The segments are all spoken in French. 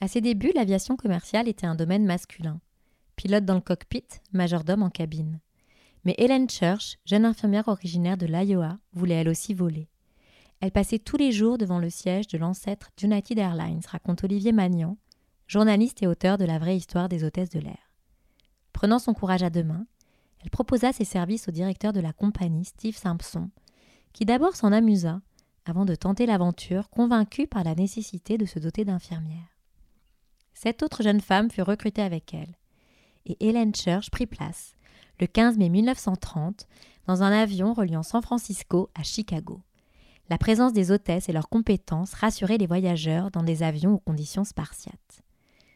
À ses débuts, l'aviation commerciale était un domaine masculin. Pilote dans le cockpit, majordome en cabine. Mais Helen Church, jeune infirmière originaire de l'Iowa, voulait elle aussi voler. Elle passait tous les jours devant le siège de l'ancêtre d'United Airlines, raconte Olivier Magnan, journaliste et auteur de La vraie histoire des hôtesses de l'air. Prenant son courage à deux mains, elle proposa ses services au directeur de la compagnie, Steve Simpson, qui d'abord s'en amusa avant de tenter l'aventure, convaincu par la nécessité de se doter d'infirmières. Sept autres jeunes femmes furent recrutées avec elle, et Helen Church prit place, le 15 mai 1930, dans un avion reliant San Francisco à Chicago. La présence des hôtesses et leurs compétences rassuraient les voyageurs dans des avions aux conditions spartiates.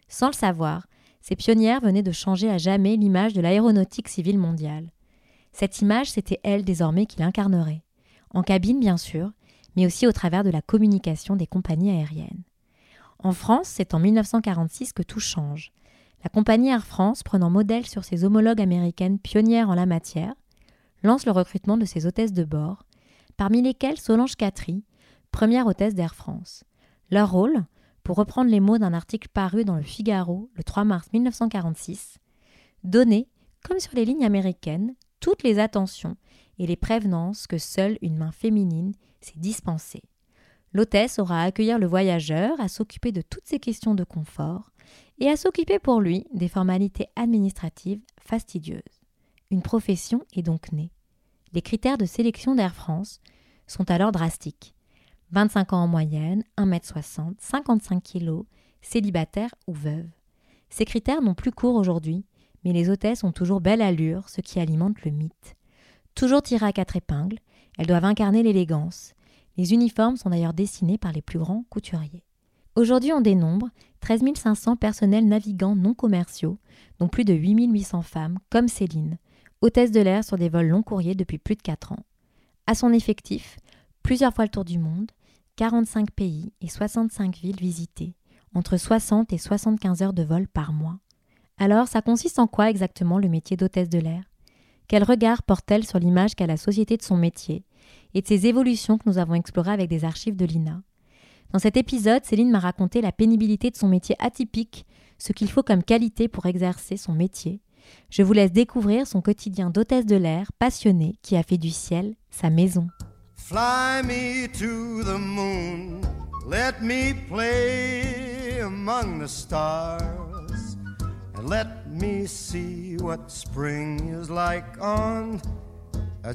Sans le savoir, ces pionnières venaient de changer à jamais l'image de l'aéronautique civile mondiale. Cette image, c'était elle désormais qui l'incarnerait, en cabine bien sûr, mais aussi au travers de la communication des compagnies aériennes. En France, c'est en 1946 que tout change. La compagnie Air France, prenant modèle sur ses homologues américaines pionnières en la matière, lance le recrutement de ses hôtesses de bord, parmi lesquelles Solange Catry, première hôtesse d'Air France. Leur rôle, pour reprendre les mots d'un article paru dans le Figaro le 3 mars 1946, donner, comme sur les lignes américaines, toutes les attentions et les prévenances que seule une main féminine s'est dispensée. L'hôtesse aura à accueillir le voyageur, à s'occuper de toutes ses questions de confort et à s'occuper pour lui des formalités administratives fastidieuses. Une profession est donc née. Les critères de sélection d'Air France sont alors drastiques. 25 ans en moyenne, 1m60, 55 kg, célibataire ou veuve. Ces critères n'ont plus cours aujourd'hui, mais les hôtesses ont toujours belle allure, ce qui alimente le mythe. Toujours tirées à quatre épingles, elles doivent incarner l'élégance, les uniformes sont d'ailleurs dessinés par les plus grands couturiers. Aujourd'hui, on dénombre 13 500 personnels navigants non commerciaux, dont plus de 8 800 femmes, comme Céline, hôtesse de l'air sur des vols long courriers depuis plus de 4 ans. À son effectif, plusieurs fois le tour du monde, 45 pays et 65 villes visitées, entre 60 et 75 heures de vol par mois. Alors, ça consiste en quoi exactement le métier d'hôtesse de l'air? Quel regard porte-t-elle sur l'image qu'a la société de son métier? Et de ces évolutions que nous avons explorées avec des archives de l'INA. Dans cet épisode, Céline m'a raconté la pénibilité de son métier atypique, ce qu'il faut comme qualité pour exercer son métier. Je vous laisse découvrir son quotidien d'hôtesse de l'air passionnée qui a fait du ciel sa maison. Fly me to the moon, let me play among the stars, and let me see what spring is like on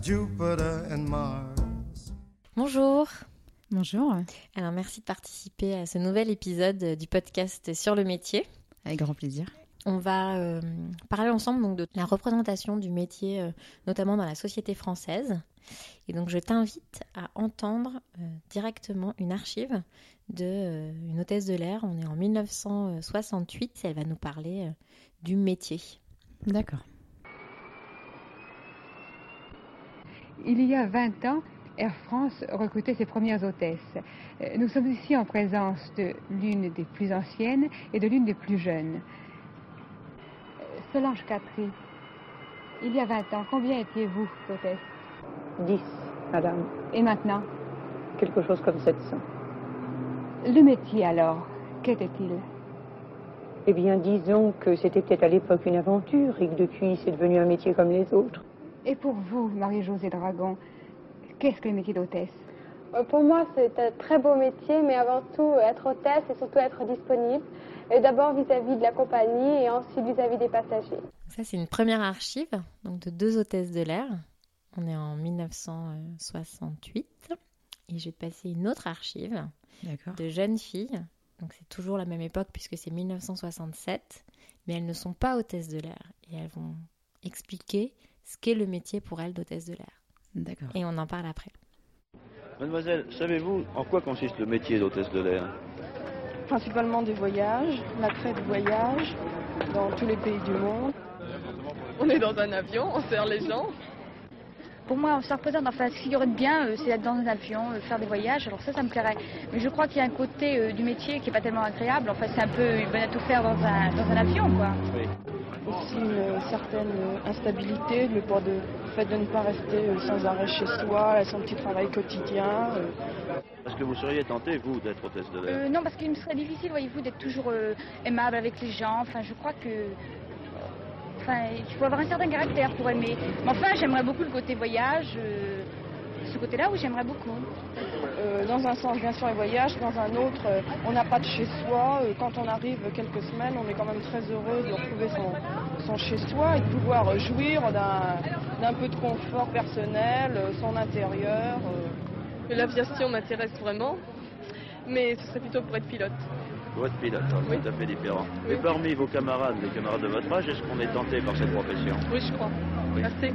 Jupiter and Mars. Bonjour. Bonjour. Alors merci de participer à ce nouvel épisode du podcast sur le métier. Avec grand plaisir. On va euh, parler ensemble donc, de la représentation du métier, euh, notamment dans la société française. Et donc je t'invite à entendre euh, directement une archive de une hôtesse de l'air. On est en 1968 et elle va nous parler du métier. D'accord. Il y a 20 ans, Air France recrutait ses premières hôtesses. Euh, nous sommes ici en présence de l'une des plus anciennes et de l'une des plus jeunes. Euh, Solange Catry, il y a 20 ans, combien étiez-vous hôtesse? 10, madame. Et maintenant? Quelque chose comme 700. Le métier alors, qu'était-il? Eh bien, disons que c'était peut-être à l'époque une aventure et que depuis c'est devenu un métier comme les autres. Et pour vous, Marie-Josée Dragon, Qu'est-ce que le métier d'hôtesse Euh, Pour moi, c'est un très beau métier, mais avant tout, être hôtesse et surtout être disponible. Et d'abord vis-à-vis de la compagnie et ensuite vis-à-vis des passagers. Ça, c'est une première archive donc de deux hôtesses de l'air. On est en 1968. Et je vais te passer une autre archive de jeunes filles. Donc c'est toujours la même époque puisque c'est 1967. Mais elles ne sont pas hôtesses de l'air. Et elles vont expliquer ce qu'est le métier pour elles d'hôtesse de l'air. D'accord. Et on en parle après. Mademoiselle, savez-vous en quoi consiste le métier d'hôtesse de l'air? Principalement des voyages, l'attrait du voyage dans tous les pays du monde. On est dans un avion, on sert les gens. Pour moi, ça représente, enfin, ce qu'il y aurait de bien, euh, c'est être dans un avion, euh, faire des voyages. Alors ça, ça me plairait. Mais je crois qu'il y a un côté euh, du métier qui n'est pas tellement agréable. Enfin, c'est un peu une bonne à tout faire dans un, dans un avion, quoi. Aussi une certaine instabilité, le poids de- fait de ne pas rester euh, sans arrêt chez soi, son petit travail quotidien. euh. Est-ce que vous seriez tenté, vous, d'être hôtesse de l'air Euh, non, parce qu'il me serait difficile, voyez-vous, d'être toujours euh, aimable avec les gens. Enfin, je crois que... Enfin, il faut avoir un certain caractère pour aimer. Mais enfin, j'aimerais beaucoup le côté voyage. euh, ce côté-là, oui, j'aimerais beaucoup. Euh, dans un sens, bien sûr, les voyages, dans un autre, euh, on n'a pas de chez soi. Euh, quand on arrive quelques semaines, on est quand même très heureux de retrouver son, son chez soi et de pouvoir jouir d'un peu de confort personnel, son intérieur. L'aviation m'intéresse vraiment, mais ce serait plutôt pour être pilote. Pour être pilote, hein, c'est tout à fait différent. Et parmi vos camarades, les camarades de votre âge, est-ce qu'on est tenté par cette profession? Oui, je crois. Assez.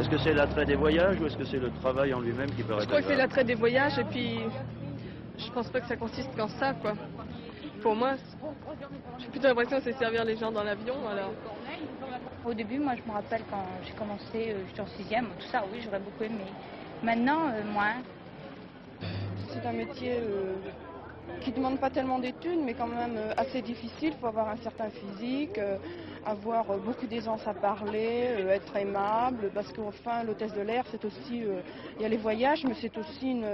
Est-ce que c'est l'attrait des voyages ou est-ce que c'est le travail en lui-même qui paraît Je crois que c'est l'attrait des voyages et puis je pense pas que ça consiste qu'en ça, quoi. Pour moi, j'ai plutôt l'impression que c'est servir les gens dans l'avion, alors. Au début, moi, je me rappelle quand j'ai commencé, euh, j'étais en sixième, tout ça, oui, j'aurais beaucoup aimé. Maintenant, euh, moins. C'est un métier euh, qui ne demande pas tellement d'études, mais quand même euh, assez difficile. Il faut avoir un certain physique, euh, avoir euh, beaucoup d'aisance à parler, euh, être aimable, parce qu'enfin, l'hôtesse de l'air, c'est aussi... euh, Il y a les voyages, mais c'est aussi une,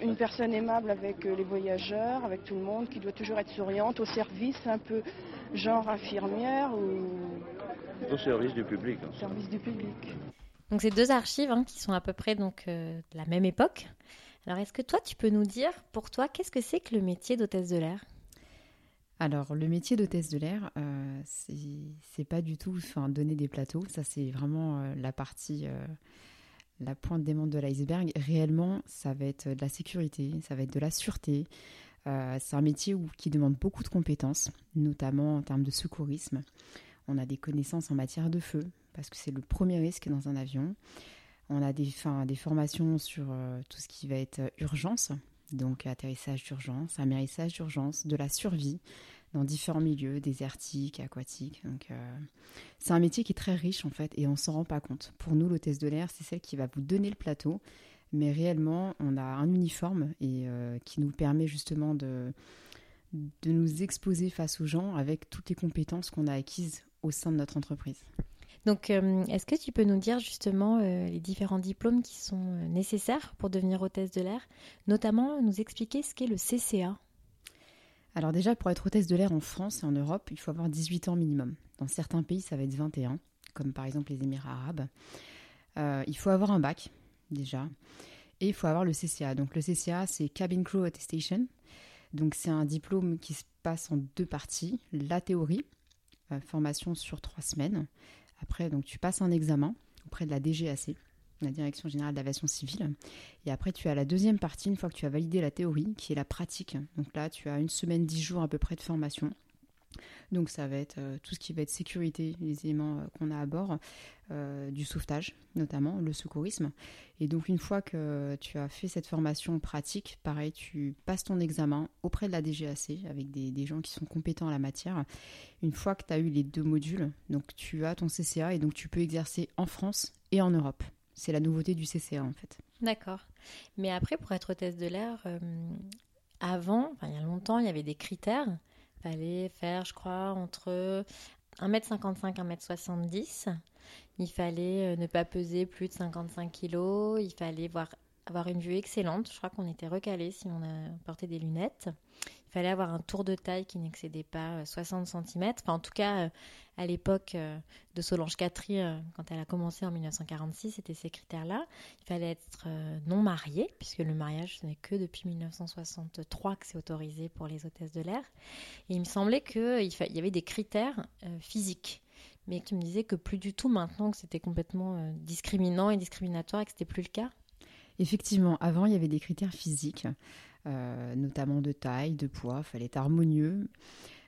une personne aimable avec les voyageurs, avec tout le monde, qui doit toujours être souriante, au service, un peu genre infirmière ou Au service du public. hein. au service du public. Donc c'est deux archives hein, qui sont à peu près donc euh, de la même époque. Alors est-ce que toi tu peux nous dire pour toi qu'est-ce que c'est que le métier d'hôtesse de l'air? Alors, le métier d'hôtesse de l'air, euh, c'est pas du tout donner des plateaux. Ça, c'est vraiment euh, la partie, euh, la pointe des montes de l'iceberg. Réellement, ça va être de la sécurité, ça va être de la sûreté. C'est un métier qui demande beaucoup de compétences, notamment en termes de secourisme. On a des connaissances en matière de feu, parce que c'est le premier risque dans un avion. On a des, formations sur euh, tout ce qui va être euh, urgence, donc atterrissage d'urgence, amérissage d'urgence, de la survie dans différents milieux, désertiques, aquatiques. Donc, euh, c'est un métier qui est très riche en fait et on s'en rend pas compte. Pour nous, l'hôtesse de l'air, c'est celle qui va vous donner le plateau, mais réellement, on a un uniforme et qui nous permet justement de de nous exposer face aux gens avec toutes les compétences qu'on a acquises au sein de notre entreprise. Donc euh, est-ce que tu peux nous dire justement euh, les différents diplômes qui sont euh, nécessaires pour devenir hôtesse de l'air, notamment nous expliquer ce qu'est le CCA Alors déjà, pour être hôtesse de l'air en France et en Europe, il faut avoir 18 ans minimum. Dans certains pays, ça va être 21, comme par exemple les Émirats arabes. Il faut avoir un bac, déjà. Et il faut avoir le CCA. Donc le CCA, c'est Cabin Crew Attestation. Donc c'est un diplôme qui se passe en deux parties. La théorie, formation sur trois semaines. Après, donc tu passes un examen auprès de la DGAC, la Direction Générale d'Aviation Civile. Et après, tu as la deuxième partie, une fois que tu as validé la théorie, qui est la pratique. Donc là, tu as une semaine, dix jours à peu près de formation. Donc ça va être euh, tout ce qui va être sécurité, les éléments euh, qu'on a à bord, euh, du sauvetage notamment, le secourisme. Et donc une fois que tu as fait cette formation pratique, pareil, tu passes ton examen auprès de la DGAC avec des, des gens qui sont compétents en la matière. Une fois que tu as eu les deux modules, donc tu as ton CCA et donc tu peux exercer en France et en Europe. C'est la nouveauté du CCA en fait. D'accord. Mais après, pour être hôtesse de l'air, avant, il y a longtemps, il y avait des critères. Fallait faire, je crois, entre 1m55 1m70. Il fallait euh, ne pas peser plus de 55 kg. Il fallait voir, avoir une vue excellente. Je crois qu'on était recalé si on a porté des lunettes. il fallait avoir un tour de taille qui n'excédait pas 60 cm. Enfin, en tout cas, à l'époque de Solange Catry, quand elle a commencé en 1946, c'était ces critères-là. Il fallait être non marié, puisque le mariage, ce n'est que depuis 1963 que c'est autorisé pour les hôtesses de l'air. Et il me semblait qu'il y avait des critères physiques mais tu me disais que plus du tout maintenant, que c'était complètement discriminant et discriminatoire et que c'était plus le cas. Effectivement, avant, il y avait des critères physiques, euh, notamment de taille, de poids, il fallait être harmonieux.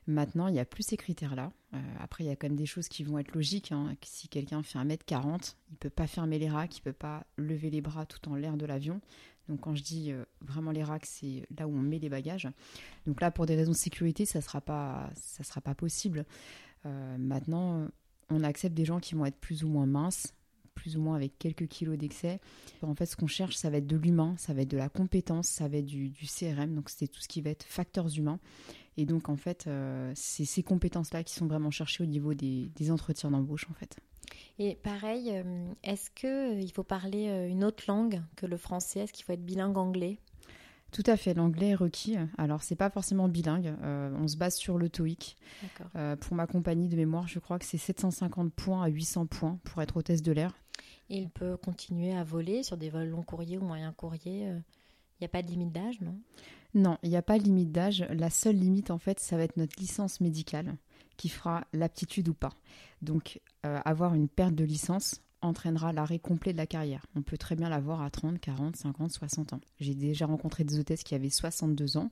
Maintenant, il n'y a plus ces critères-là. Euh, après, il y a quand même des choses qui vont être logiques. Hein. Si quelqu'un fait 1m40, il ne peut pas fermer les racks, il ne peut pas lever les bras tout en l'air de l'avion. Donc quand je dis euh, vraiment les racks, c'est là où on met les bagages. Donc là, pour des raisons de sécurité, ça ne sera, pas, ça sera pas possible. maintenant, on accepte des gens qui vont être plus ou moins minces, plus ou moins avec quelques kilos d'excès. En fait, ce qu'on cherche, ça va être de l'humain, ça va être de la compétence, ça va être du, CRM, donc c'est tout ce qui va être facteurs humains. Et donc, en fait, euh, c'est ces compétences-là qui sont vraiment cherchées au niveau des, entretiens d'embauche, en fait. Et pareil, euh, est-ce qu'il euh, faut parler une autre langue que le français? Est-ce qu'il faut être bilingue anglais? Tout à fait, l'anglais est requis. Alors, c'est pas forcément bilingue. on se base sur le TOEIC. pour ma compagnie de mémoire, je crois que c'est 750 points à 800 points pour être hôtesse de l'air. Il peut continuer à voler sur des vols long courriers ou moyen courrier. Il euh, n'y a pas de limite d'âge, non? Non, il n'y a pas de limite d'âge. La seule limite, en fait, ça va être notre licence médicale qui fera l'aptitude ou pas. Donc, euh, avoir une perte de licence entraînera l'arrêt complet de la carrière. On peut très bien l'avoir à 30, 40, 50, 60 ans. J'ai déjà rencontré des hôtesses qui avaient 62 ans.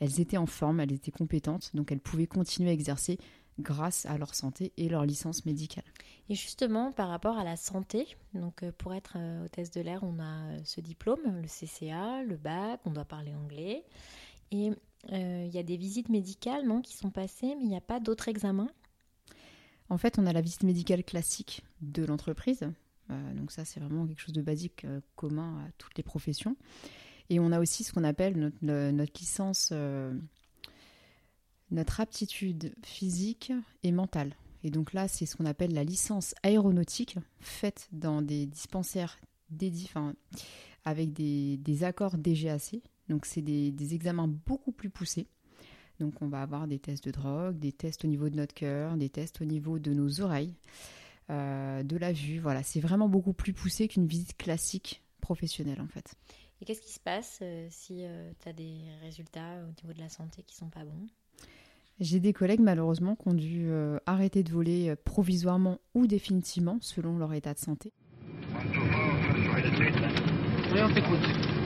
Elles étaient en forme, elles étaient compétentes, donc elles pouvaient continuer à exercer grâce à leur santé et leur licence médicale. Et justement, par rapport à la santé, donc euh, pour être euh, hôtesse de l'air, on a euh, ce diplôme, le CCA, le bac, on doit parler anglais. Et il y a des visites médicales non, qui sont passées, mais il n'y a pas d'autres examens? En fait, on a la visite médicale classique de l'entreprise. donc ça, c'est vraiment quelque chose de basique, commun à toutes les professions. Et on a aussi ce qu'on appelle notre, notre licence notre aptitude physique et mentale. Et donc là, c'est ce qu'on appelle la licence aéronautique, faite dans des dispensaires dédiés, avec des, accords DGAC. Donc c'est des, examens beaucoup plus poussés. Donc on va avoir des tests de drogue, des tests au niveau de notre cœur, des tests au niveau de nos oreilles, euh, de la vue. Voilà, c'est vraiment beaucoup plus poussé qu'une visite classique professionnelle en fait. Et qu'est-ce qui se passe euh, si euh, tu as des résultats au niveau de la santé qui sont pas bons? J'ai des collègues malheureusement qui ont dû euh, arrêter de voler euh, provisoirement ou définitivement selon leur état de santé. Oui, on t'écoute.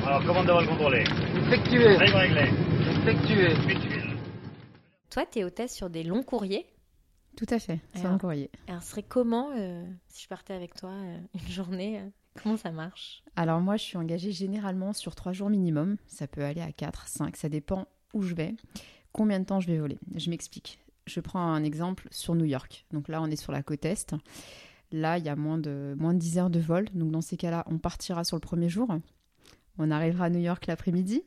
Alors, comment devant le contrôler Effectué. Effectué. Toi, tu es hôtesse sur des longs courriers? Tout à fait, c'est un courrier. Alors, ce serait comment euh, si je partais avec toi une journée Comment ça marche? Alors, moi, je suis engagée généralement sur trois jours minimum. Ça peut aller à 4, 5, ça dépend où je vais combien de temps je vais voler. Je m'explique. Je prends un exemple sur New York. Donc là, on est sur la côte Est. Là, il y a moins de, moins de 10 heures de vol. Donc dans ces cas-là, on partira sur le premier jour. On arrivera à New York l'après-midi.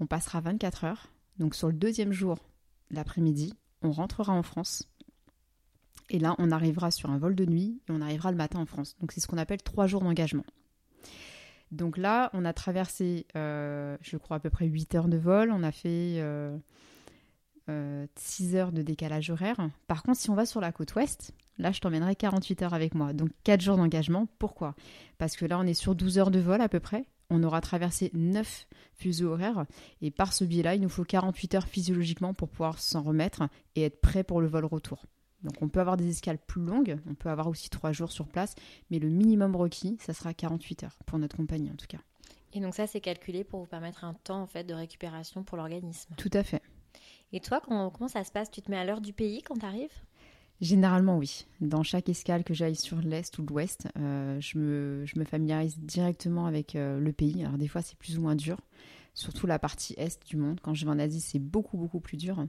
On passera 24 heures. Donc sur le deuxième jour, l'après-midi, on rentrera en France. Et là, on arrivera sur un vol de nuit et on arrivera le matin en France. Donc c'est ce qu'on appelle trois jours d'engagement. Donc là, on a traversé, euh, je crois, à peu près 8 heures de vol. On a fait euh, 6 euh, heures de décalage horaire. Par contre, si on va sur la côte ouest, là, je t'emmènerai 48 heures avec moi. Donc 4 jours d'engagement. Pourquoi? Parce que là, on est sur 12 heures de vol à peu près. On aura traversé 9 fuseaux horaires. Et par ce biais-là, il nous faut 48 heures physiologiquement pour pouvoir s'en remettre et être prêt pour le vol retour. Donc on peut avoir des escales plus longues, on peut avoir aussi 3 jours sur place, mais le minimum requis, ça sera 48 heures, pour notre compagnie en tout cas. Et donc ça, c'est calculé pour vous permettre un temps en fait de récupération pour l'organisme. Tout à fait. Et toi, comment, ça se passe? Tu te mets à l'heure du pays quand tu arrives Généralement, oui. Dans chaque escale que j'aille sur l'est ou l'ouest, euh, je, me, je, me, familiarise directement avec euh, le pays. Alors, des fois, c'est plus ou moins dur, surtout la partie est du monde. Quand je vais en Asie, c'est beaucoup, beaucoup plus dur.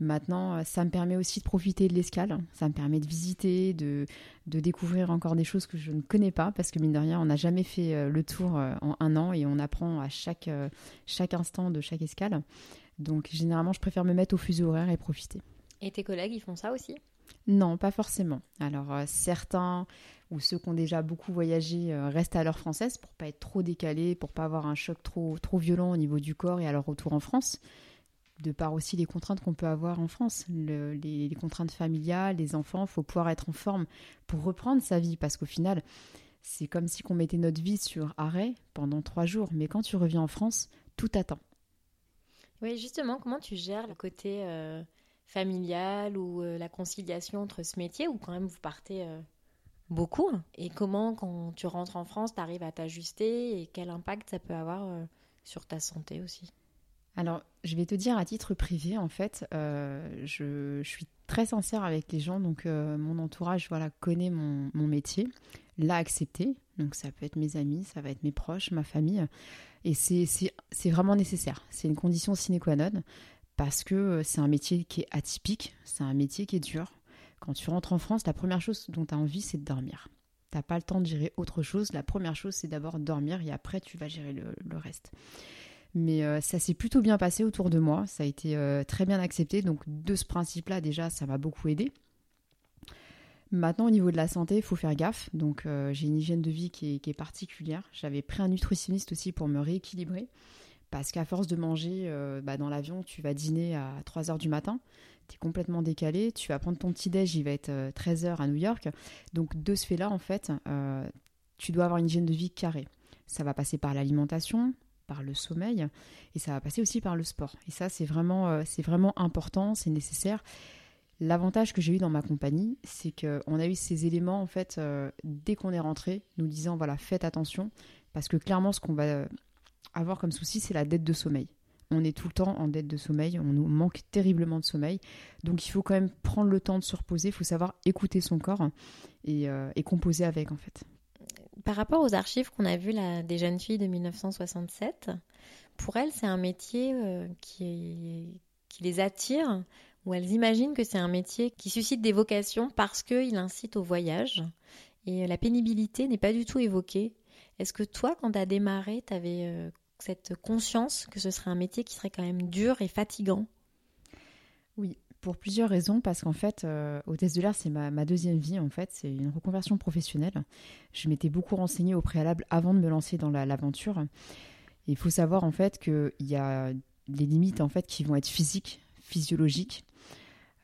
Maintenant, euh, ça me permet aussi de profiter de l'escale. Ça me permet de visiter, de, de, découvrir encore des choses que je ne connais pas, parce que mine de rien, on n'a jamais fait le tour en un an et on apprend à chaque, chaque instant de chaque escale. Donc généralement, je préfère me mettre au fuseau horaire et profiter. Et tes collègues, ils font ça aussi? Non, pas forcément. Alors euh, certains ou ceux qui ont déjà beaucoup voyagé euh, restent à l'heure française pour pas être trop décalés, pour pas avoir un choc trop, trop violent au niveau du corps et à leur retour en France. de par aussi les contraintes qu'on peut avoir en France, le- les, les contraintes familiales, les enfants, faut pouvoir être en forme pour reprendre sa vie, parce qu'au final, c'est comme si on mettait notre vie sur arrêt pendant trois jours, mais quand tu reviens en France, tout attend. Oui, justement, comment tu gères le côté euh, familial ou euh, la conciliation entre ce métier où quand même vous partez euh, beaucoup? Et comment, quand tu rentres en France, tu arrives à t'ajuster et quel impact ça peut avoir sur ta santé aussi? Alors, je vais te dire à titre privé, en fait, je, je suis très sincère avec les gens, donc euh, mon entourage voilà, connaît mon, mon métier, l'a accepté, donc ça peut être mes amis, ça va être mes proches, ma famille, et c'est vraiment nécessaire, c'est une condition sine qua non, parce que euh, c'est un métier qui est atypique, c'est un métier qui est dur. Quand tu rentres en France, la première chose dont tu as envie, c'est de dormir. T'as pas le temps de gérer autre chose, la première chose, c'est d'abord dormir, et après, tu vas gérer le- le reste. Mais euh, ça s'est plutôt bien passé autour de moi. Ça a été euh, très bien accepté. Donc, de ce principe-là, déjà, ça m'a beaucoup aidé. Maintenant, au niveau de la santé, il faut faire gaffe. Donc, euh, j'ai une hygiène de vie qui est, particulière. J'avais pris un nutritionniste aussi pour me rééquilibrer. Parce qu'à force de manger bah, dans l'avion, tu vas dîner à 3 heures du matin. Tu es complètement décalé. Tu vas prendre ton petit-déj, il va être euh, 13 heures à New York. Donc, de ce fait-là, en fait, tu dois avoir une hygiène de vie carrée. Ça va passer par l'alimentation, par le sommeil, et ça va passer aussi par le sport. Et ça, c'est vraiment, euh, c'est vraiment important, c'est nécessaire. L'avantage que j'ai eu dans ma compagnie, c'est qu'on a eu ces éléments, en fait, euh, dès qu'on est rentré, nous disant, voilà, faites attention, parce que clairement, ce qu'on va euh, avoir comme souci, c'est la dette de sommeil. On est tout le temps en dette de sommeil, on nous manque terriblement de sommeil. Donc il faut quand même prendre le temps de se reposer, il faut savoir écouter son corps et, et composer avec, en fait. Par rapport aux archives qu'on a vues là, des jeunes filles de 1967, pour elles, c'est un métier euh, qui, les attire, où elles imaginent que c'est un métier qui suscite des vocations parce qu'il incite au voyage. Et euh, la pénibilité n'est pas du tout évoquée. Est-ce que toi, quand tu as démarré, tu avais cette conscience que ce serait un métier qui serait quand même dur et fatigant? Oui, pour plusieurs raisons, parce qu'en fait, euh, hôtesse de l'air, c'est ma, deuxième vie, en fait, c'est une reconversion professionnelle. Je m'étais beaucoup renseignée au préalable avant de me lancer dans la- l'aventure. Il faut savoir, en fait, qu'il y a des limites, en fait, qui vont être physiques, physiologiques.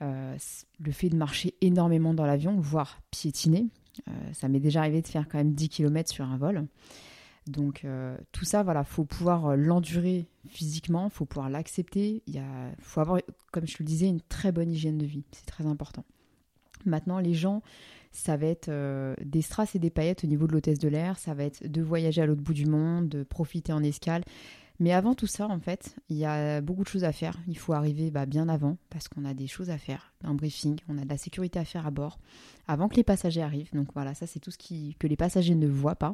Euh, le fait de marcher énormément dans l'avion, voire piétiner. Euh, ça m'est déjà arrivé de faire quand même 10 km sur un vol. Donc euh, tout ça, voilà, faut pouvoir euh, l'endurer physiquement, faut pouvoir l'accepter. Il faut avoir, comme je le disais, une très bonne hygiène de vie. C'est très important. Maintenant, les gens, ça va être euh, des strass et des paillettes au niveau de l'hôtesse de l'air. Ça va être de voyager à l'autre bout du monde, de profiter en escale. Mais avant tout ça, en fait, il y a beaucoup de choses à faire. Il faut arriver bah, bien avant parce qu'on a des choses à faire, un briefing, on a de la sécurité à faire à bord avant que les passagers arrivent. Donc voilà, ça c'est tout ce que les passagers ne voient pas.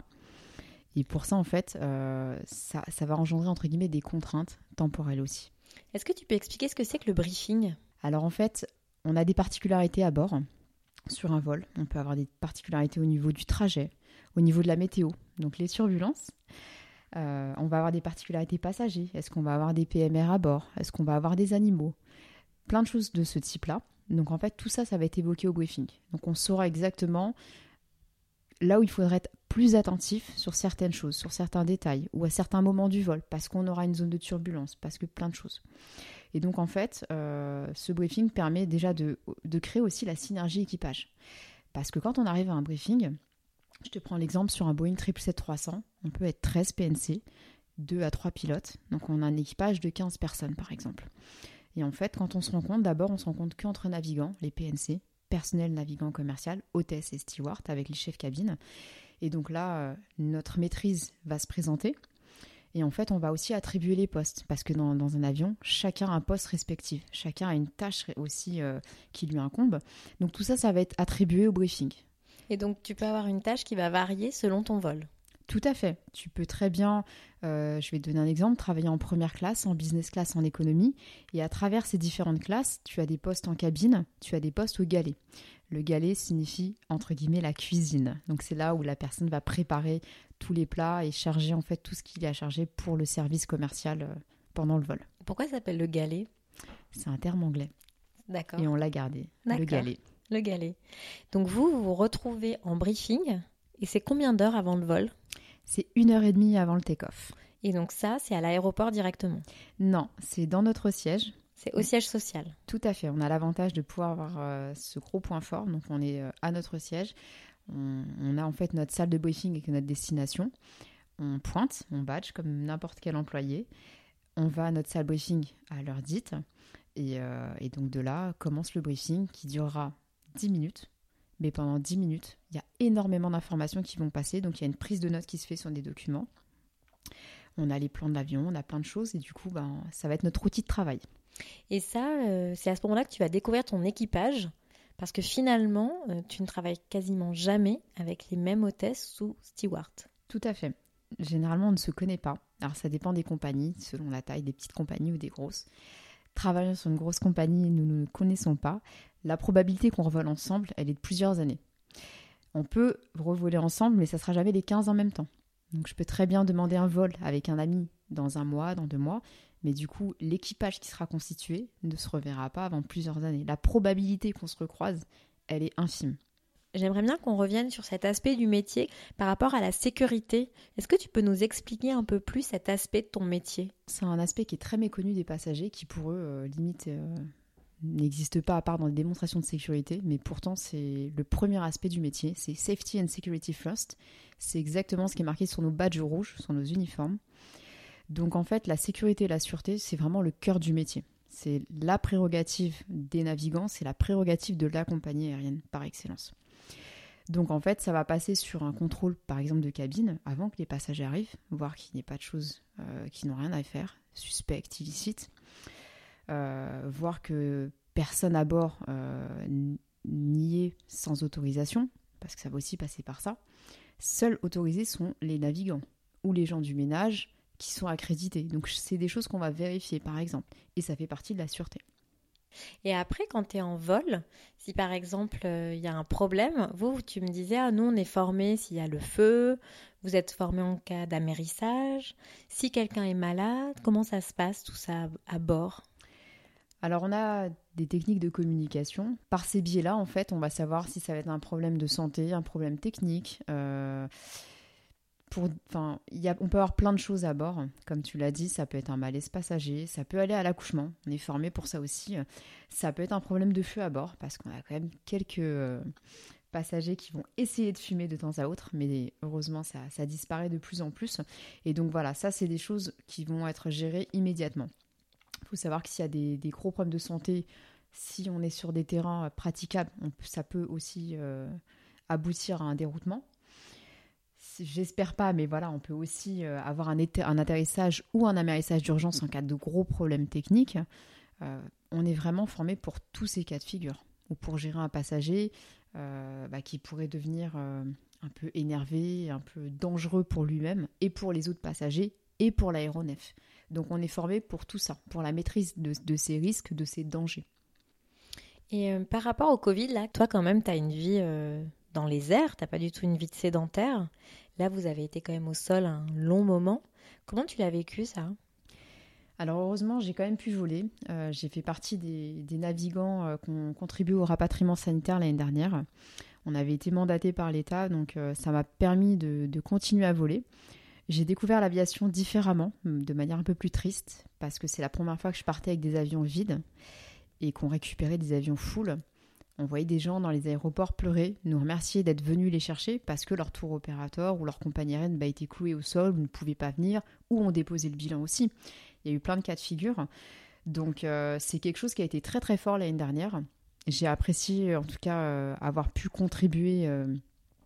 Et pour ça, en fait, euh, ça, ça va engendrer entre guillemets des contraintes temporelles aussi. Est-ce que tu peux expliquer ce que c'est que le briefing? Alors en fait, on a des particularités à bord sur un vol. On peut avoir des particularités au niveau du trajet, au niveau de la météo, donc les turbulences. Euh, on va avoir des particularités passagers. Est-ce qu'on va avoir des PMR à bord? Est-ce qu'on va avoir des animaux? Plein de choses de ce type-là. Donc en fait, tout ça, ça va être évoqué au briefing. Donc on saura exactement là où il faudrait être plus attentif sur certaines choses, sur certains détails, ou à certains moments du vol, parce qu'on aura une zone de turbulence, parce que plein de choses. Et donc en fait, euh, ce briefing permet déjà de, créer aussi la synergie équipage. Parce que quand on arrive à un briefing, je te prends l'exemple sur un Boeing 777-300, on peut être 13 PNC, 2 à 3 pilotes, donc on a un équipage de 15 personnes par exemple. Et en fait, quand on se rend compte, d'abord on se rend compte qu'entre navigants, les PNC, personnel navigant commercial, hôtesse et steward avec les chefs cabines. Et donc là, euh, notre maîtrise va se présenter. Et en fait, on va aussi attribuer les postes, parce que dans, un avion, chacun a un poste respectif, chacun a une tâche aussi euh, qui lui incombe. Donc tout ça, ça va être attribué au briefing. Et donc tu peux avoir une tâche qui va varier selon ton vol Tout à fait. Tu peux très bien, euh, je vais te donner un exemple, travailler en première classe, en business class, en économie. Et à travers ces différentes classes, tu as des postes en cabine, tu as des postes au galet. Le galet signifie, entre guillemets, la cuisine. Donc c'est là où la personne va préparer tous les plats et charger en fait tout ce qu'il a chargé pour le service commercial euh, pendant le vol. Pourquoi ça s'appelle le galet? C'est un terme anglais. D'accord. Et on l'a gardé, le galet. Le galet. Donc vous, vous vous retrouvez en briefing et c'est combien d'heures avant le vol? C'est une heure et demie avant le take-off. Et donc ça, c'est à l'aéroport directement Non, c'est dans notre siège. C'est au siège social. Tout à fait. On a l'avantage de pouvoir avoir euh, ce gros point fort. Donc, on est euh, à notre siège. On, on a en fait notre salle de briefing avec notre destination. On pointe, on badge comme n'importe quel employé. On va à notre salle briefing à l'heure dite. Et, euh, et donc, de là commence le briefing qui durera 10 minutes. Mais pendant 10 minutes, il y a énormément d'informations qui vont passer. Donc, il y a une prise de notes qui se fait sur des documents. On a les plans de l'avion, on a plein de choses. Et du coup, ben, ça va être notre outil de travail. Et ça, euh, c'est à ce moment-là que tu vas découvrir ton équipage. Parce que finalement, euh, tu ne travailles quasiment jamais avec les mêmes hôtesses ou stewards. Tout à fait. Généralement, on ne se connaît pas. Alors, ça dépend des compagnies, selon la taille des petites compagnies ou des grosses. Travaillant sur une grosse compagnie, nous ne connaissons pas. La probabilité qu'on revole ensemble, elle est de plusieurs années. On peut revoler ensemble, mais ça sera jamais les 15 en même temps. Donc, je peux très bien demander un vol avec un ami dans un mois, dans deux mois, mais du coup, l'équipage qui sera constitué ne se reverra pas avant plusieurs années. La probabilité qu'on se recroise, elle est infime. J'aimerais bien qu'on revienne sur cet aspect du métier par rapport à la sécurité. Est-ce que tu peux nous expliquer un peu plus cet aspect de ton métier? C'est un aspect qui est très méconnu des passagers, qui pour eux, euh, limite, euh, n'existe pas à part dans les démonstrations de sécurité, mais pourtant c'est le premier aspect du métier, c'est Safety and Security First. C'est exactement ce qui est marqué sur nos badges rouges, sur nos uniformes. Donc en fait, la sécurité et la sûreté, c'est vraiment le cœur du métier. C'est la prérogative des navigants, c'est la prérogative de la compagnie aérienne par excellence. Donc en fait, ça va passer sur un contrôle, par exemple, de cabine avant que les passagers arrivent, voir qu'il n'y ait pas de choses euh, qui n'ont rien à faire, suspectes, illicites, euh, voir que personne à bord euh, n'y est sans autorisation, parce que ça va aussi passer par ça. Seuls autorisés sont les navigants ou les gens du ménage qui sont accrédités. Donc c'est des choses qu'on va vérifier, par exemple, et ça fait partie de la sûreté. Et après, quand tu es en vol, si par exemple il y a un problème, vous, tu me disais, ah, nous on est formé s'il y a le feu, vous êtes formé en cas d'amérissage, si quelqu'un est malade, comment ça se passe tout ça à bord? Alors on a des techniques de communication. Par ces biais-là, en fait, on va savoir si ça va être un problème de santé, un problème technique. Euh, on peut avoir plein de choses à bord. Comme tu l'as dit, ça peut être un malaise passager, ça peut aller à l'accouchement. On est formé pour ça aussi. Ça peut être un problème de feu à bord parce qu'on a quand même quelques euh, passagers qui vont essayer de fumer de temps à autre, mais heureusement ça, disparaît de plus en plus. Et donc voilà, ça c'est des choses qui vont être gérées immédiatement. Il faut savoir que s'il y a des, gros problèmes de santé, si on est sur des terrains praticables, ça peut aussi euh, aboutir à un déroutement. J'espère pas, mais voilà, on peut aussi euh, avoir un, atterrissage ou un amérissage d'urgence en cas de gros problèmes techniques. Euh, on est vraiment formé pour tous ces cas de figure. Ou pour gérer un passager euh, bah, qui pourrait devenir un peu énervé, un peu dangereux pour lui-même et pour les autres passagers et pour l'aéronef. Donc on est formé pour tout ça, pour la maîtrise de, de ces risques, de ces dangers. Et par rapport au Covid, là, toi quand même, tu as une vie dans les airs, tu pas du tout une vie de sédentaire. Là, vous avez été quand même au sol un long moment. Comment tu l'as vécu ça? Alors heureusement, j'ai quand même pu voler. Euh, j'ai fait partie des, des navigants euh, qui ont contribué au rapatriement sanitaire l'année dernière. On avait été mandaté par l'État, donc euh, ça m'a permis de, de, continuer à voler. J'ai découvert l'aviation différemment, de manière un peu plus triste, parce que c'est la première fois que je partais avec des avions vides et qu'on récupérait des avions full. On voyait des gens dans les aéroports pleurer, nous remercier d'être venus les chercher parce que leur tour opérateur ou leur compagnie aérienne bah, était cloué au sol, ou ne pouvait pas venir, ou ont déposé le bilan aussi. Il y a eu plein de cas de figure. Donc euh, c'est quelque chose qui a été très très fort l'année dernière. J'ai apprécié en tout cas euh, avoir pu contribuer euh,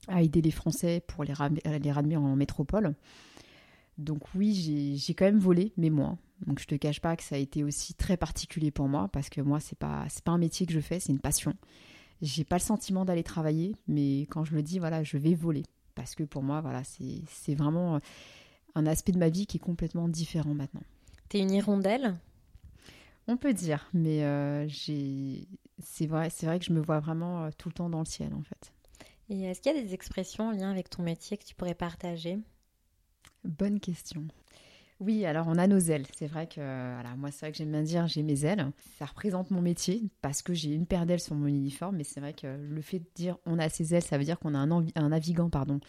à aider les Français pour les ramener en métropole. Donc oui, j'ai quand même volé, mais moins. Donc je te cache pas que ça a été aussi très particulier pour moi parce que moi c'est pas c'est pas un métier que je fais, c'est une passion. J'ai pas le sentiment d'aller travailler, mais quand je le dis voilà, je vais voler parce que pour moi voilà, c'est vraiment un aspect de ma vie qui est complètement différent maintenant. T'es une hirondelle? On peut dire, mais euh, c'est vrai, vrai que je me vois vraiment euh, tout le temps dans le ciel en fait. Et est-ce qu'il y a des expressions en lien avec ton métier que tu pourrais partager? Bonne question. Oui, alors on a nos ailes. C'est vrai que voilà, moi, c'est vrai que j'aime bien dire j'ai mes ailes. Ça représente mon métier parce que j'ai une paire d'ailes sur mon uniforme. Mais c'est vrai que le fait de dire on a ses ailes, ça veut dire qu'on a un, un, navigant pardon,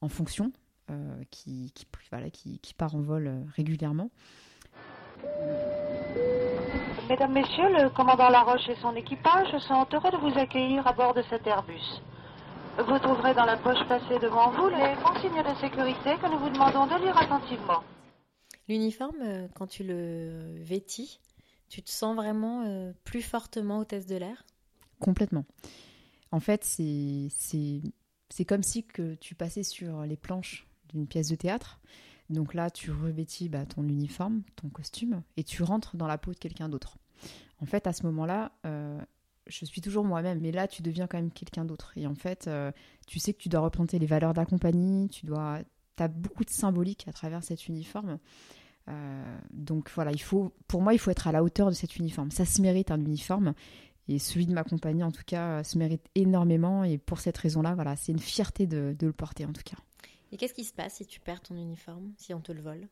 en fonction euh, qui, qui, voilà, qui, qui, part en vol régulièrement. Mesdames, Messieurs, le commandant Laroche et son équipage sont heureux de vous accueillir à bord de cet Airbus. Vous trouverez dans la poche placée devant vous les consignes de sécurité que nous vous demandons de lire attentivement. L'uniforme, euh, quand tu le vêtis, tu te sens vraiment euh, plus fortement hôtesse de l'air? Complètement. En fait, c'est comme si que tu passais sur les planches d'une pièce de théâtre. Donc là, tu revêtis bah, ton uniforme, ton costume, et tu rentres dans la peau de quelqu'un d'autre. En fait, à ce moment-là, euh, je suis toujours moi-même, mais là, tu deviens quand même quelqu'un d'autre. Et en fait, tu sais que tu dois représenter les valeurs de la compagnie, tu dois, as beaucoup de symbolique à travers cet uniforme. Euh, donc voilà, il faut, pour moi, il faut être à la hauteur de cet uniforme. Ça se mérite un uniforme. Et celui de ma compagnie, en tout cas, se mérite énormément. Et pour cette raison-là, voilà, c'est une fierté de, de le porter, en tout cas. Et qu'est-ce qui se passe si tu perds ton uniforme, si on te le vole?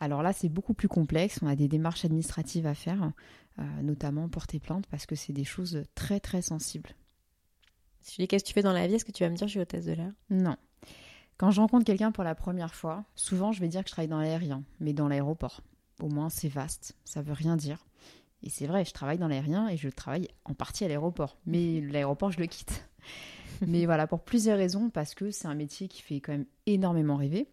Alors là, c'est beaucoup plus complexe. On a des démarches administratives à faire, euh, notamment porter plainte, parce que c'est des choses très très sensibles. Si je dis qu'est-ce que tu fais dans la vie, est-ce que tu vas me dire je suis hôtesse de l'air? Non. Quand je rencontre quelqu'un pour la première fois, souvent je vais dire que je travaille dans l'aérien, mais dans l'aéroport. Au moins c'est vaste, ça veut rien dire. Et c'est vrai, je travaille dans l'aérien et je travaille en partie à l'aéroport. Mais l'aéroport, je le quitte. mais voilà, pour plusieurs raisons, parce que c'est un métier qui fait quand même énormément rêver,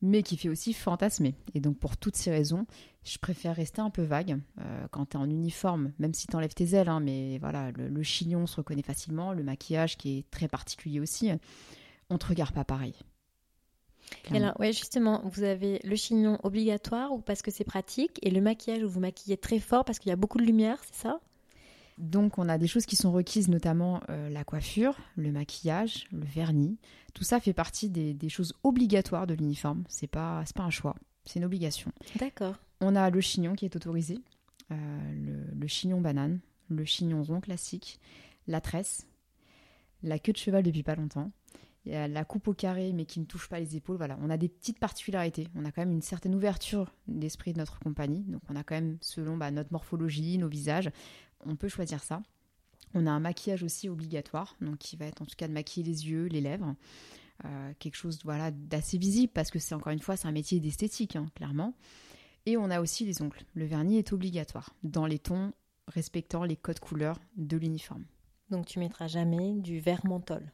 mais qui fait aussi fantasmer. Et donc pour toutes ces raisons, je préfère rester un peu vague. Euh, quand tu es en uniforme, même si tu enlèves tes ailes, hein, mais voilà, le, chignon se reconnaît facilement, le maquillage qui est très particulier aussi, on te regarde pas pareil. Et alors, ouais, justement, vous avez le chignon obligatoire ou parce que c'est pratique, et le maquillage où vous maquillez très fort parce qu'il y a beaucoup de lumière, c'est ça? Donc on a des choses qui sont requises, notamment euh, la coiffure, le maquillage, le vernis. Tout ça fait partie des, choses obligatoires de l'uniforme. C'est pas, pas un choix, c'est une obligation. D'accord. On a le chignon qui est autorisé, euh, le, le, chignon banane, le chignon rond classique, la tresse, la queue de cheval depuis pas longtemps. Il y a la coupe au carré mais qui ne touche pas les épaules. Voilà, on a des petites particularités. On a quand même une certaine ouverture d'esprit de notre compagnie. Donc on a quand même, selon bah, notre morphologie, nos visages, on peut choisir ça. On a un maquillage aussi obligatoire, donc qui va être en tout cas de maquiller les yeux, les lèvres. Euh, quelque chose voilà, d'assez visible parce que c'est encore une fois c'est un métier d'esthétique hein, clairement. Et on a aussi les ongles. Le vernis est obligatoire dans les tons respectant les codes couleurs de l'uniforme. Donc tu mettras jamais du vert menthol.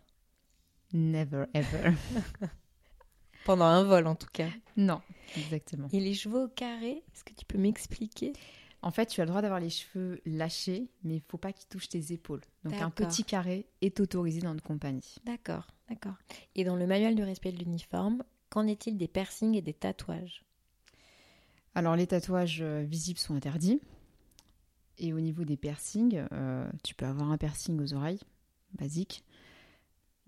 Never ever. Pendant un vol en tout cas. Non, exactement. Et les cheveux au carré, est-ce que tu peux m'expliquer? En fait, tu as le droit d'avoir les cheveux lâchés, mais il faut pas qu'ils touchent tes épaules. Donc un petit carré est autorisé dans notre compagnie. D'accord, d'accord. Et dans le manuel de respect de l'uniforme, qu'en est-il des piercings et des tatouages? Alors les tatouages euh, visibles sont interdits. Et au niveau des piercings, euh, tu peux avoir un piercing aux oreilles, basique,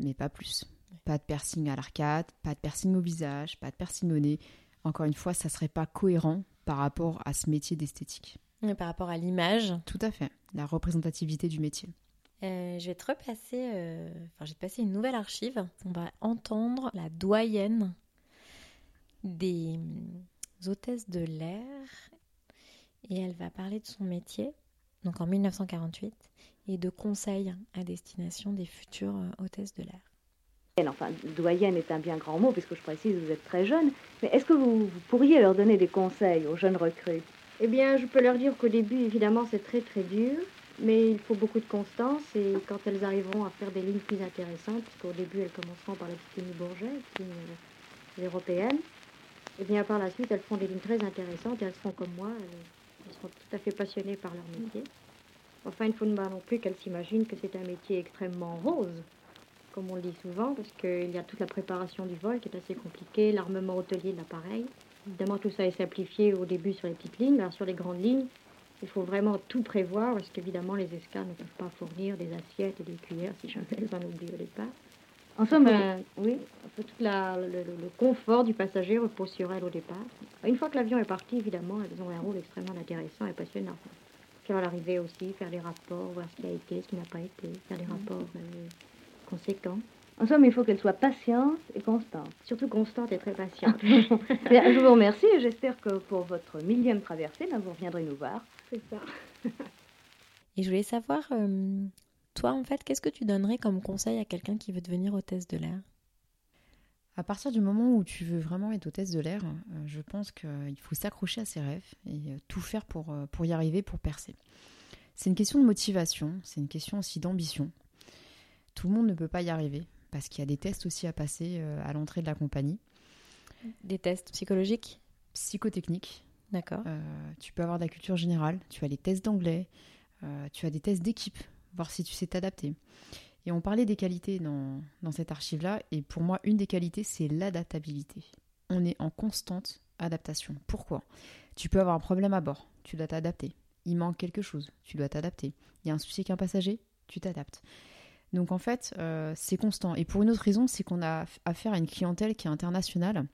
mais pas plus. Pas de piercing à l'arcade, pas de piercing au visage, pas de piercing au nez. Encore une fois, ça serait pas cohérent par rapport à ce métier d'esthétique. par rapport à l'image. Tout à fait, la représentativité du métier. Euh, je vais te repasser, euh, enfin, j'ai passé une nouvelle archive. On va entendre la doyenne des hôtesses de l'air et elle va parler de son métier, donc en 1948, et de conseils à destination des futures euh, hôtesses de l'air. Enfin, doyenne est un bien grand mot, puisque je précise, vous êtes très jeune. Mais est-ce que vous, pourriez leur donner des conseils aux jeunes recrues? Eh bien, je peux leur dire qu'au début, évidemment, c'est très très dur, mais il faut beaucoup de constance. Et quand elles arriveront à faire des lignes plus intéressantes, puisqu'au début, elles commenceront par la petite Bourget, une européenne, et eh bien par la suite, elles feront des lignes très intéressantes et elles seront comme moi, elles, seront tout à fait passionnées par leur métier. Enfin, il ne faut pas non plus qu'elles s'imaginent que c'est un métier extrêmement rose comme on le dit souvent, parce qu'il y a toute la préparation du vol qui est assez compliquée, l'armement hôtelier de l'appareil. Évidemment, tout ça est simplifié au début sur les petites lignes. Alors, sur les grandes lignes, il faut vraiment tout prévoir, parce qu'évidemment, les escales ne peuvent pas fournir des assiettes et des cuillères si jamais elles en oublient au départ. En somme, oui, tout le, confort du passager repose sur elle au départ. Une fois que l'avion est parti, évidemment, elles ont un rôle extrêmement intéressant et passionnant. Puis à l'arrivée aussi, faire des rapports, voir ce qui a été, ce qui n'a pas été, faire des mm. rapports euh, conséquent. En somme, il faut qu'elle soit patiente et constante. Surtout constante et très patiente. je vous remercie et j'espère que pour votre millième traversée, ben, vous reviendrez nous voir. C'est ça. et je voulais savoir, euh, toi, en fait, qu'est-ce que tu donnerais comme conseil à quelqu'un qui veut devenir hôtesse de l'air? À partir du moment où tu veux vraiment être hôtesse de l'air, euh, je pense qu'il faut s'accrocher à ses rêves et euh, tout faire pour, euh, pour y arriver, pour percer. C'est une question de motivation, c'est une question aussi d'ambition. Tout le monde ne peut pas y arriver parce qu'il y a des tests aussi à passer euh, à l'entrée de la compagnie. Des tests psychologiques? Psychotechniques. D'accord. Euh, tu peux avoir de la culture générale, tu as les tests d'anglais, euh, tu as des tests d'équipe, voir si tu sais t'adapter. Et on parlait des qualités dans, dans cette archive-là, et pour moi, une des qualités, c'est l'adaptabilité. On est en constante adaptation. Pourquoi? Tu peux avoir un problème à bord, tu dois t'adapter. Il manque quelque chose, tu dois t'adapter. Il y a un souci avec un passager, tu t'adaptes. Donc en fait, euh, c'est constant. Et pour une autre raison, c'est qu'on a affaire à une clientèle qui est internationale.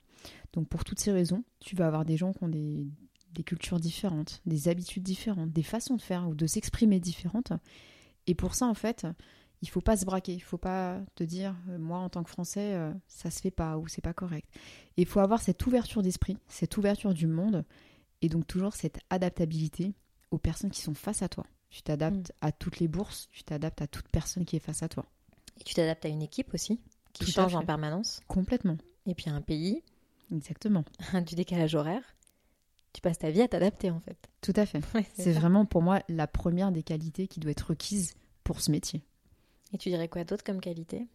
Donc pour toutes ces raisons, tu vas avoir des gens qui ont des, des cultures différentes, des habitudes différentes, des façons de faire ou de s'exprimer différentes. Et pour ça, en fait, il faut pas se braquer. Il faut pas te dire, euh, moi, en tant que Français, euh, ça se fait pas ou c'est pas correct. Il faut avoir cette ouverture d'esprit, cette ouverture du monde, et donc toujours cette adaptabilité aux personnes qui sont face à toi. Tu t'adaptes à toutes les bourses, tu t'adaptes à toute personne qui est face à toi. Et tu t'adaptes à une équipe aussi, qui Tout change en permanence. Complètement. Et puis à un pays, Exactement. du décalage horaire. Tu passes ta vie à t'adapter en fait. Tout à fait. Ouais, c'est vraiment pour moi la première des qualités qui doit être requise pour ce métier. Et tu dirais quoi d'autre comme qualité?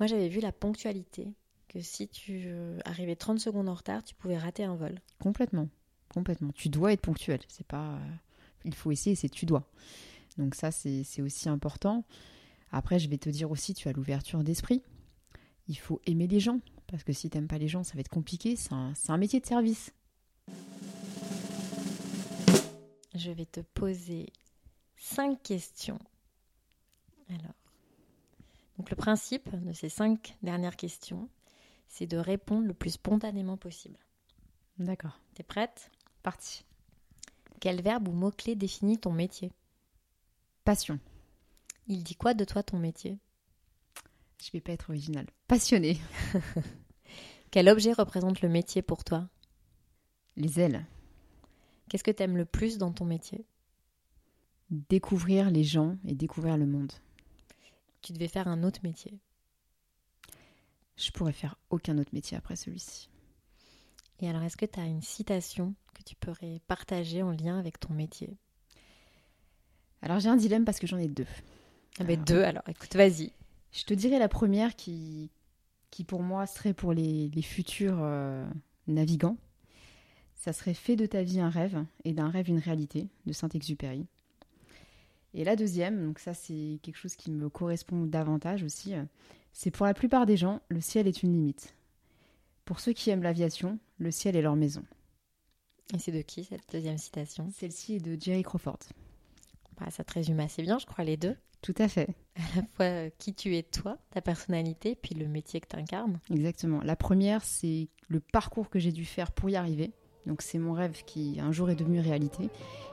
Moi j'avais vu la ponctualité, que si tu euh, arrivais 30 secondes en retard, tu pouvais rater un vol. Complètement. Complètement. Tu dois être ponctuel. C'est pas. euh, Il faut essayer, c'est tu dois. Donc ça, c'est c'est aussi important. Après, je vais te dire aussi, tu as l'ouverture d'esprit. Il faut aimer les gens. Parce que si t'aimes pas les gens, ça va être compliqué. C'est un, c'est un métier de service. Je vais te poser cinq questions. Alors, donc le principe de ces cinq dernières questions, c'est de répondre le plus spontanément possible. D'accord. T'es prête? Parti. Quel verbe ou mot-clé définit ton métier? Passion. Il dit quoi de toi ton métier? Je vais pas être originale. Passionné. Quel objet représente le métier pour toi? Les ailes. Qu'est-ce que t'aimes le plus dans ton métier? Découvrir les gens et découvrir le monde. Tu devais faire un autre métier. Je pourrais faire aucun autre métier après celui-ci. Et alors, est-ce que tu as une citation que tu pourrais partager en lien avec ton métier? Alors j'ai un dilemme parce que j'en ai deux. Ah ben deux, alors écoute, vas-y. Je te dirais la première qui, qui pour moi serait pour les, les futurs euh, navigants. Ça serait fait de ta vie un rêve et d'un rêve une réalité de Saint-Exupéry. Et la deuxième, donc ça c'est quelque chose qui me correspond davantage aussi, euh, c'est pour la plupart des gens, le ciel est une limite. Pour ceux qui aiment l'aviation, le ciel est leur maison. Et c'est de qui cette deuxième citation? Celle-ci est de Jerry Crawford. Bah, Ça te résume assez bien, je crois, les deux. Tout à fait. À la fois euh, qui tu es toi, ta personnalité, puis le métier que tu incarnes. Exactement. La première, c'est le parcours que j'ai dû faire pour y arriver. Donc c'est mon rêve qui un jour est devenu réalité.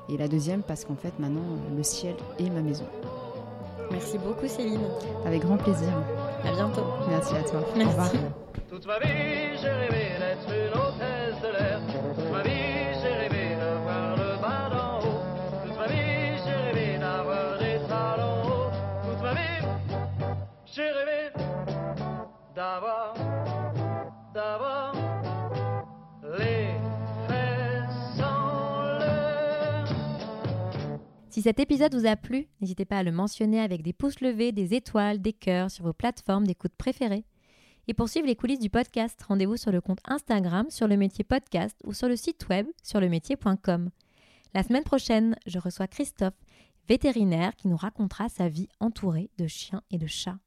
Et la deuxième, parce qu'en fait maintenant, le ciel est ma maison. Merci beaucoup Céline. Avec grand plaisir. À bientôt. Merci à toi. Merci. Au revoir. Toute ma vie, j'ai rêvé d'être une hôtesse de l'air. Toute ma vie, j'ai rêvé de voir le bas d'en haut. Toute ma vie, j'ai rêvé d'avoir des talons hauts. Toute ma vie, j'ai rêvé d'avoir, d'avoir cet épisode vous a plu, n'hésitez pas à le mentionner avec des pouces levés, des étoiles, des cœurs sur vos plateformes d'écoute préférées. Et pour suivre les coulisses du podcast, rendez-vous sur le compte Instagram sur le métier podcast ou sur le site web sur lemétier.com. La semaine prochaine, je reçois Christophe, vétérinaire, qui nous racontera sa vie entourée de chiens et de chats.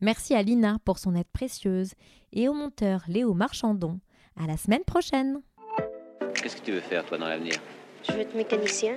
Merci à Lina pour son aide précieuse et au monteur Léo Marchandon. À la semaine prochaine! Qu'est-ce que tu veux faire, toi, dans l'avenir? Je veux être mécanicien.